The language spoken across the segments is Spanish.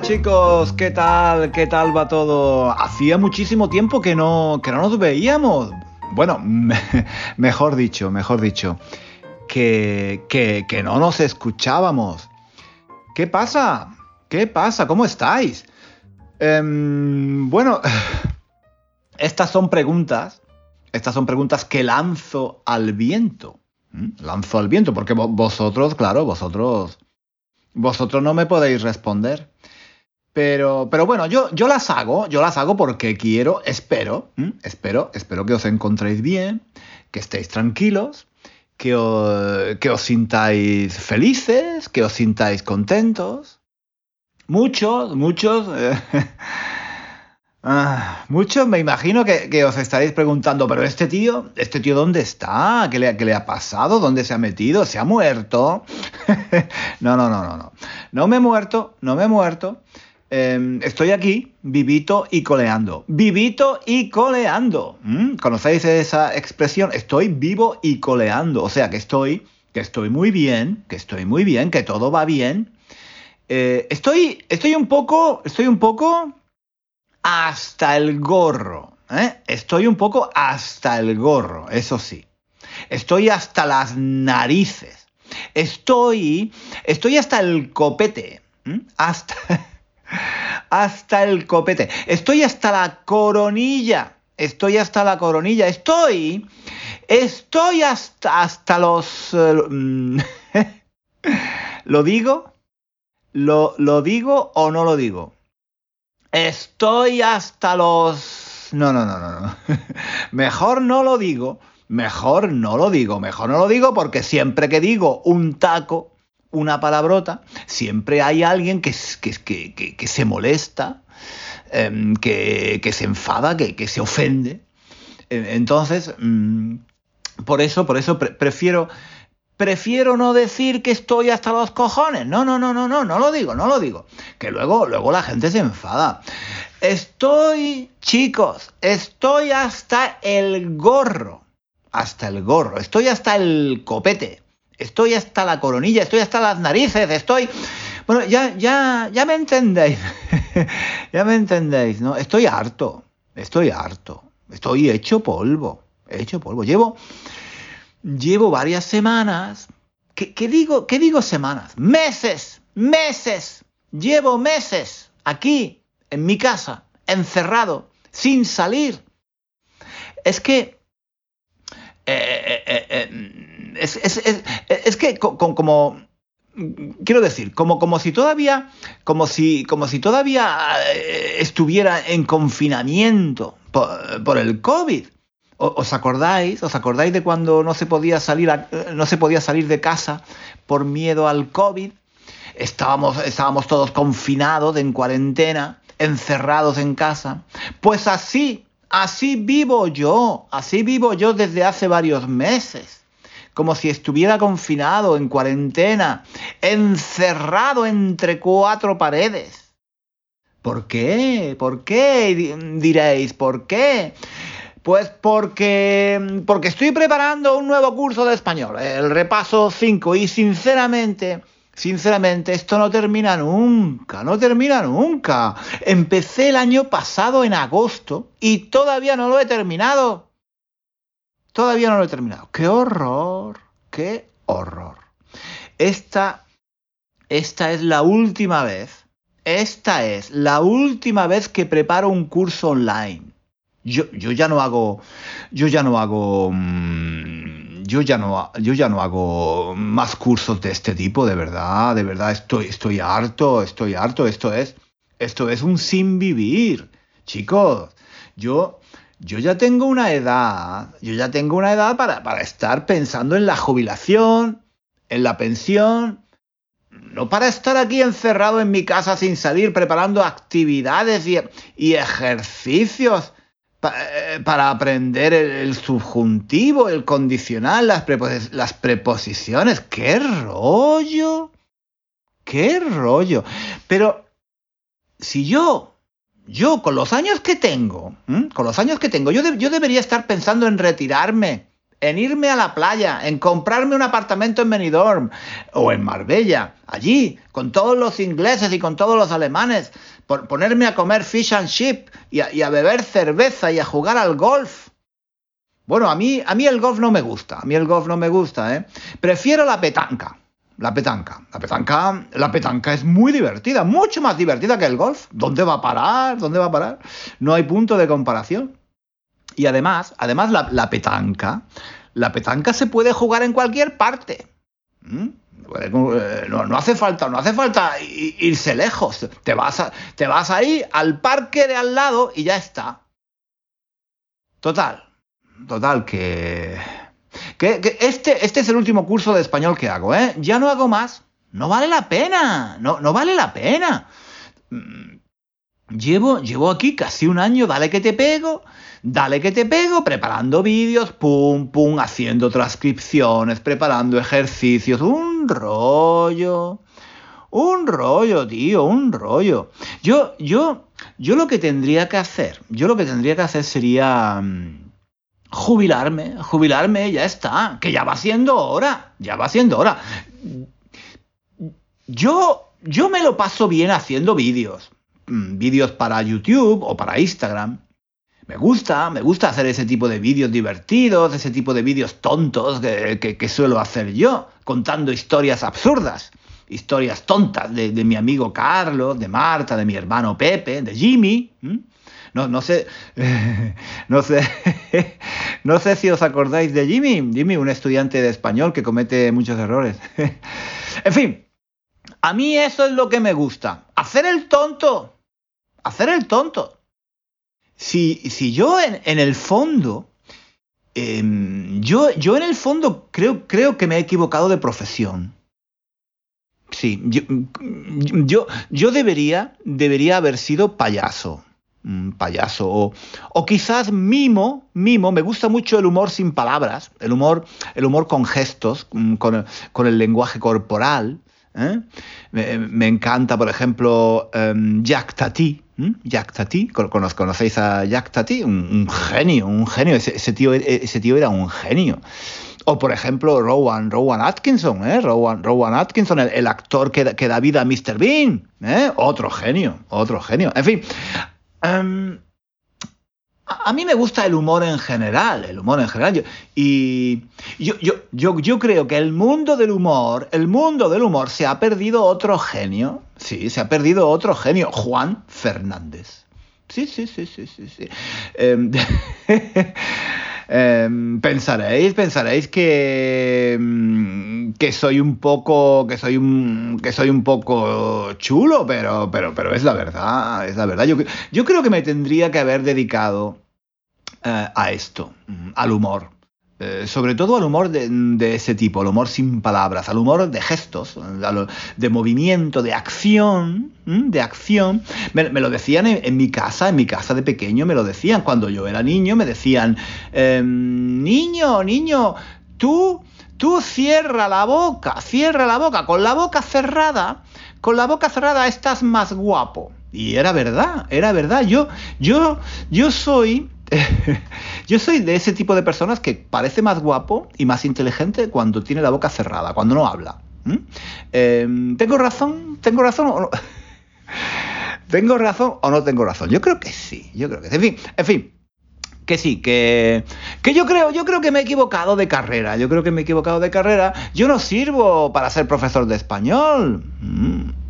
Chicos, ¿qué tal? ¿Qué tal va todo? Hacía muchísimo tiempo que no, que no nos veíamos. Bueno, mejor dicho, mejor dicho, que, que, que no nos escuchábamos. ¿Qué pasa? ¿Qué pasa? ¿Cómo estáis? Em, bueno, estas son preguntas, estas son preguntas que lanzo al viento. ¿Mm? Lanzo al viento, porque vosotros, claro, vosotros vosotros no me podéis responder. Pero, pero bueno, yo, yo las hago, yo las hago porque quiero, espero, espero, espero que os encontréis bien, que estéis tranquilos, que, que os sintáis felices, que os sintáis contentos. Muchos, muchos. Eh, Ah, muchos me imagino que, os estaréis preguntando, pero este tío, ¿este tío dónde está? ¿Qué le, le ha pasado? ¿Dónde se ha metido? ¿Se ha muerto? no, no, no, no, no. No me he muerto, no me he muerto. Em, estoy aquí, vivito y coleando. Vivito y coleando. ¿Mm? ¿Conocéis esa expresión? Estoy vivo y coleando. O sea, que estoy, que estoy muy bien, que estoy muy bien, que todo va bien. Eh, estoy, estoy un poco, estoy un poco hasta el gorro. ¿eh? Estoy un poco hasta el gorro, eso sí. Estoy hasta las narices. Estoy, estoy hasta el copete. Hasta, hasta el copete. Estoy hasta la coronilla. Estoy hasta la coronilla. Estoy, estoy hasta, hasta los... Eh, ¿Lo digo? ¿Lo, ¿Lo digo o no lo digo? Estoy hasta los... No, no, no, no, no. mejor no lo digo. Mejor no lo digo. Mejor no lo digo porque siempre que digo un taco, una palabrota, siempre hay alguien que, que, que, se molesta, em, que, se enfada, que, se ofende. Entonces, mm, por eso, por eso prefiero prefiero no decir que estoy hasta los cojones. No, no, no, no, no, no lo digo, no lo digo. Que luego, luego la gente se enfada. Estoy, chicos, estoy hasta el gorro. Hasta el gorro. Estoy hasta el copete. Estoy hasta la coronilla. Estoy hasta las narices. Estoy. Bueno, ya, ya, ya me entendéis. ya me entendéis, ¿no? Estoy harto. Estoy harto. Estoy hecho polvo. Hecho polvo. Llevo llevo varias semanas. ¿Qué, digo, ¿Qué digo semanas? Meses, meses. Llevo meses aquí, en mi casa, encerrado, sin salir. Es que... Eh, eh, eh, es, que como... Quiero decir, como, como si todavía, como si, como si todavía estuviera en confinamiento por, por el COVID. ¿Os acordáis? ¿Os acordáis de cuando no se podía salir, no se podía salir de casa por miedo al COVID? Estábamos, estábamos todos confinados, en cuarentena, encerrados en casa. Pues así, así vivo yo, así vivo yo desde hace varios meses. Como si estuviera confinado, en cuarentena, encerrado entre cuatro paredes. ¿Por qué? ¿Por qué? Diréis, ¿por qué? Pues porque, porque estoy preparando un nuevo curso de español, el repaso 5, y sinceramente, sinceramente, esto no termina nunca, no termina nunca. Empecé el año pasado en agosto y todavía no lo he terminado. Todavía no lo he terminado. ¡Qué horror! ¡Qué horror! Esta, esta es la última vez, esta es la última vez que preparo un curso online. Yo, ya no hago. Yo ya no hago. Mm, yo ya no, yo ya no hago más cursos de este tipo, de verdad, de verdad, estoy, estoy harto, estoy harto, esto es, esto es un sin vivir. Chicos, yo, yo ya tengo una edad, yo ya tengo una edad para, para estar pensando en la jubilación, en la pensión, no para estar aquí encerrado en mi casa sin salir, preparando actividades y, ejercicios eh, para aprender el, subjuntivo, el condicional, las, las preposiciones. ¡Qué rollo! ¡Qué rollo! Pero si yo yo con los años que tengo, con los años que tengo, yo, yo, debería estar pensando en retirarme en irme a la playa, en comprarme un apartamento en Benidorm o en Marbella, allí, con todos los ingleses y con todos los alemanes, por ponerme a comer fish and chip y a, beber cerveza y a jugar al golf. Bueno, a mí, a mí el golf no me gusta, a mí el golf no me gusta, ¿eh? Prefiero la petanca. La petanca. La petanca, la petanca es muy divertida, mucho más divertida que el golf. ¿Dónde va a parar? ¿Dónde va a parar? No hay punto de comparación. Y además, además la, petanca, la petanca se puede jugar en cualquier parte. ¿Mm? Eh, no, hace falta, no hace falta irse lejos. Te vas, te vas ahí al parque de al lado y ya está. Total, total, que, que, este, este es el último curso de español que hago, ¿eh? Ya no hago más. No vale la pena, no, no vale la pena. Mm, llevo, llevo aquí casi un año, dale que te pego, Dale que te pego preparando vídeos, pum, pum, haciendo transcripciones, preparando ejercicios, un rollo. Un rollo, tío, un rollo. Yo, yo, yo lo que tendría que hacer, yo lo que tendría que hacer sería mm, jubilarme, jubilarme, ya está, que ya va siendo hora, ya va siendo hora. Yo, yo me lo paso bien haciendo vídeos, mm, vídeos para YouTube o para Instagram. Me gusta, me gusta hacer ese tipo de vídeos divertidos, ese tipo de vídeos tontos que, suelo hacer yo, contando historias absurdas, historias tontas de, mi amigo Carlos, de Marta, de mi hermano Pepe, de Jimmy. No, no sé, no sé, no sé si os acordáis de Jimmy, Jimmy, un estudiante de español que comete muchos errores. en fin, a mí eso es lo que me gusta, hacer el tonto, hacer el tonto si, yo en, el fondo, em, yo, yo en el fondo creo, creo que me he equivocado de profesión. Sí, yo, yo, debería, debería haber sido payaso. Payaso. O, o, quizás mimo, mimo, me gusta mucho el humor sin palabras, el humor, el humor con gestos, mm, con, con el lenguaje corporal. ¿eh? Me, encanta, por ejemplo, um, Jack Tati, Jack Tati, ¿conocéis a Jack Tati? Un, genio, un genio, ese, tío, ese tío era un genio. O por ejemplo, Rowan, Rowan Atkinson, ¿eh? Rowan, Rowan Atkinson, el, actor que, que, da vida a Mr. Bean, ¿eh? Otro genio, otro genio. En fin, em, a mí me gusta el humor en general, el humor en general. y yo, yo, yo, yo, creo que el mundo del humor, el mundo del humor se ha perdido otro genio. Sí, se ha perdido otro genio, Juan Fernández. Sí, sí, sí, sí, sí. sí. Em, em, pensaréis, pensaréis que, em, que soy un poco, que soy un, que soy un poco chulo, pero, pero, pero es la verdad, es la verdad. Yo, yo creo que me tendría que haber dedicado eh, a esto, mm, al humor. Eh, sobre todo al humor de, ese tipo, al humor sin palabras, al humor de gestos, de movimiento, de acción, de acción. Me, lo decían en, mi casa, en mi casa de pequeño, me lo decían. Cuando yo era niño, me decían, em, niño, niño, tú, tú cierra la boca, cierra la boca, con la boca cerrada, con la boca cerrada estás más guapo. Y era verdad, era verdad. Yo, yo, yo soy yo soy de ese tipo de personas que parece más guapo y más inteligente cuando tiene la boca cerrada, cuando no habla. Em, ¿Tengo razón? ¿Tengo razón o no? ¿Tengo razón o no tengo razón? Yo creo que sí, yo creo que sí. En fin, en fin. Que sí, que, que yo creo, yo creo que me he equivocado de carrera. Yo creo que me he equivocado de carrera. Yo no sirvo para ser profesor de español.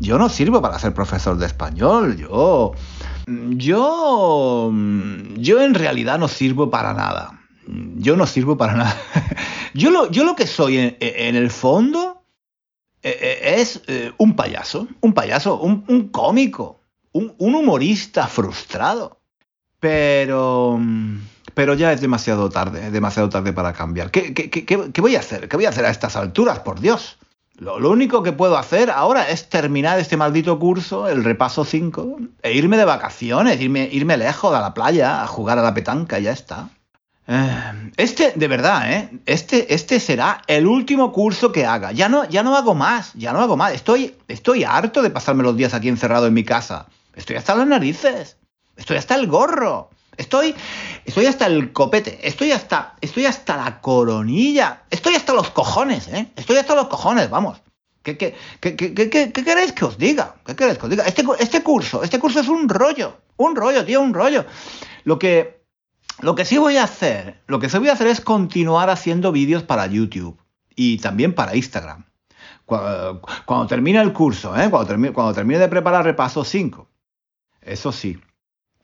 Yo no sirvo para ser profesor de español. Yo, yo, yo en realidad no sirvo para nada. yo no sirvo para nada. yo, lo, yo lo que soy en, el fondo eh, eh, es eh, un payaso, un payaso, un, cómico, un, humorista frustrado. Pero, pero ya es demasiado tarde, demasiado tarde para cambiar. ¿Qué, qué, voy a hacer? ¿Qué voy a hacer a estas alturas, por Dios? Lo, único que puedo hacer ahora es terminar este maldito curso, el repaso 5, e irme de vacaciones, irme, irme lejos a la playa, a jugar a la petanca, ya está. Eh, este, de verdad, ¿eh? Este, este será el último curso que haga. Ya no, ya no hago más, ya no hago más. Estoy, estoy harto de pasarme los días aquí encerrado en mi casa. Estoy hasta las narices. Estoy hasta el gorro. Estoy, estoy hasta el copete. Estoy hasta, estoy hasta la coronilla. Estoy hasta los cojones, ¿eh? Estoy hasta los cojones, vamos. ¿Qué, qué, qué, qué queréis que os diga? ¿Qué queréis que os diga? Este, este curso, este curso es un rollo. Un rollo, tío, un rollo. Lo que, lo que sí voy a hacer, lo que sí voy a hacer es continuar haciendo vídeos para YouTube y también para Instagram. Cuando, termine el curso, ¿eh? cuando, termine, cuando termine de preparar repaso 5. Eso sí.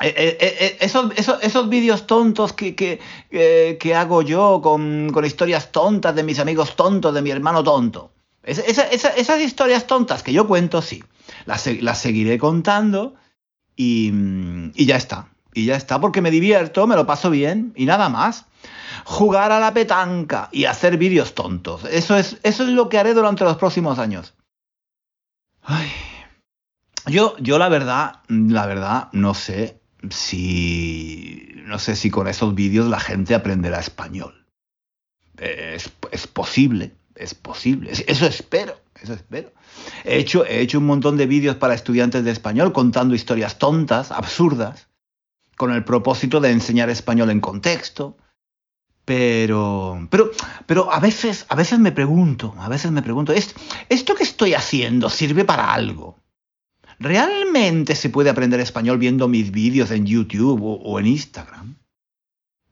Eh, eh, eh, esos, esos, vídeos tontos que, que, hago yo con, historias tontas de mis amigos tontos, de mi hermano tonto. esas historias tontas que yo cuento, sí. Las, las seguiré contando y, y ya está y ya está, porque me divierto, me lo paso bien y nada más. Jugar a la petanca y hacer vídeos tontos. Eso es, eso es lo que haré durante los próximos años. Ay. Yo, yo la verdad, la verdad, no sé si. No sé si con esos vídeos la gente aprenderá español. Es, es posible, es posible. Eso espero, eso espero. He hecho, he hecho un montón de vídeos para estudiantes de español contando historias tontas, absurdas con el propósito de enseñar español en contexto. Pero, pero, pero a veces, a veces me pregunto, a veces me pregunto, ¿esto que estoy haciendo sirve para algo? ¿Realmente se puede aprender español viendo mis vídeos en YouTube o, en Instagram?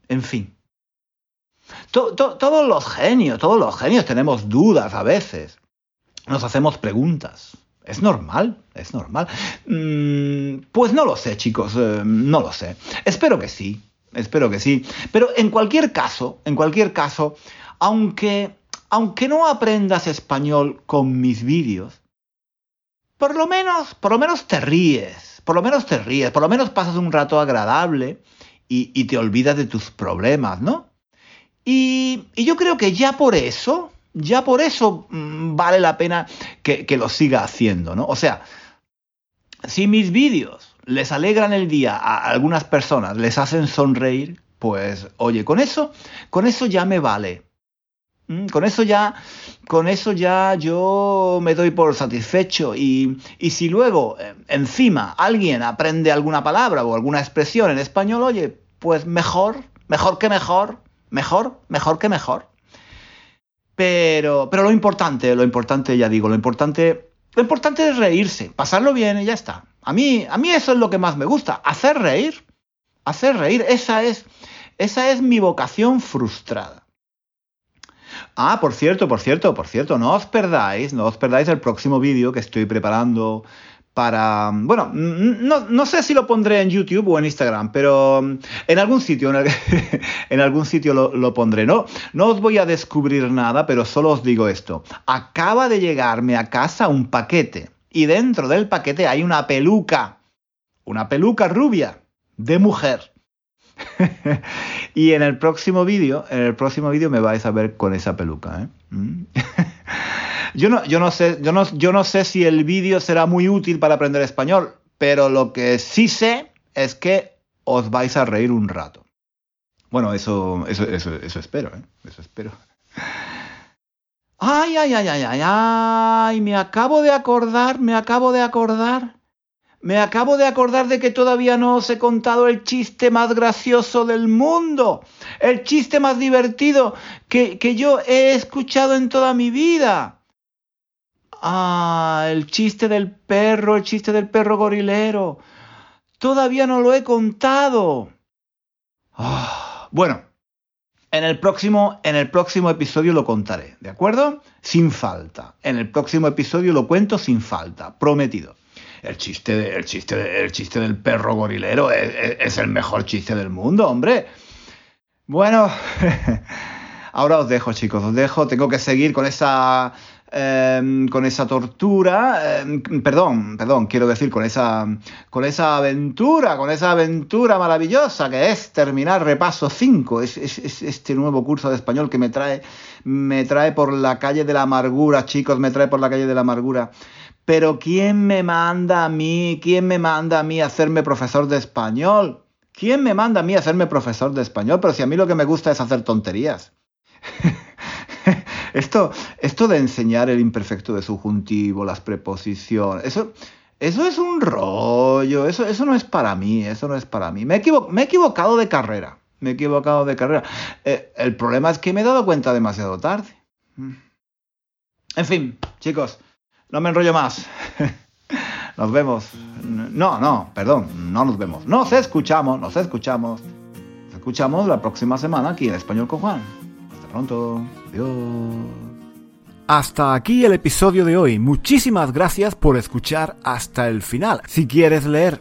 En fin. todos los genios, todos los genios tenemos dudas a veces. Nos hacemos preguntas. ¿Es normal? ¿Es normal? Mm, pues no lo sé, chicos, eh, no lo sé. Espero que sí, espero que sí. Pero en cualquier caso, en cualquier caso, aunque, aunque no aprendas español con mis vídeos, por lo menos, por lo menos te ríes, por lo menos te ríes, por lo menos pasas un rato agradable y, te olvidas de tus problemas, ¿no? y yo creo que ya por eso, ya por eso mm, vale la pena que, lo siga haciendo, ¿no? O sea, si mis vídeos les alegran el día a algunas personas, les hacen sonreír, pues oye, con eso, con eso ya me vale. Mm, con eso ya, con eso ya yo me doy por satisfecho y, y si luego eh, encima alguien aprende alguna palabra o alguna expresión en español, oye, pues mejor, mejor que mejor, mejor, mejor que mejor. Pero, pero lo importante, lo importante, ya digo, lo importante, lo importante es reírse, pasarlo bien y ya está. A mí, a mí eso es lo que más me gusta, hacer reír, hacer reír. Esa es, esa es mi vocación frustrada. Ah, por cierto, por cierto, por cierto, no os perdáis, no os perdáis el próximo vídeo que estoy preparando para... Bueno, no, sé si lo pondré en YouTube o en Instagram, pero en algún sitio, en, algún sitio lo, pondré. No, no os voy a descubrir nada, pero solo os digo esto. Acaba de llegarme a casa un paquete y dentro del paquete hay una peluca. Una peluca rubia de mujer. y en el próximo vídeo, en el próximo vídeo me vais a ver con esa peluca. ¿eh? ¿Mm? Yo no, yo no sé, yo no, yo no sé si el vídeo será muy útil para aprender español, pero lo que sí sé es que os vais a reír un rato. Bueno, eso, eso, eso, espero, ¿eh? Eso espero. Ay, ay, ay, ay, ay, ay, me acabo de acordar, me acabo de acordar. Me acabo de acordar de que todavía no os he contado el chiste más gracioso del mundo. El chiste más divertido que, que yo he escuchado en toda mi vida. Ah, el chiste del perro, el chiste del perro gorilero. Todavía no lo he contado. Ah, bueno, en el próximo, en el próximo episodio lo contaré, ¿de acuerdo? Sin falta. En el próximo episodio lo cuento sin falta, prometido. El chiste, el chiste, el chiste del perro gorilero es, es el mejor chiste del mundo, hombre. Bueno, ahora os dejo, chicos, os dejo. Tengo que seguir con esa Em, con esa tortura, em, perdón, perdón, quiero decir, con esa, con esa aventura, con esa aventura maravillosa que es terminar repaso 5, es, este nuevo curso de español que me trae, me trae por la calle de la amargura, chicos, me trae por la calle de la amargura. Pero ¿quién me manda a mí? ¿Quién me manda a mí a hacerme profesor de español? ¿Quién me manda a mí a hacerme profesor de español? Pero si a mí lo que me gusta es hacer tonterías. esto, esto de enseñar el imperfecto de subjuntivo, las preposiciones, eso, eso es un rollo, eso, eso no es para mí, eso no es para mí. Me he, equivocado de carrera, me he equivocado de carrera. Eh, el problema es que me he dado cuenta demasiado tarde. Mm. En fin, chicos, no me enrollo más. Nos vemos. No, no, perdón, no nos vemos. Nos escuchamos, nos escuchamos. Nos escuchamos la próxima semana aquí en Español con Juan pronto. Adiós. Hasta aquí el episodio de hoy. Muchísimas gracias por escuchar hasta el final. Si quieres leer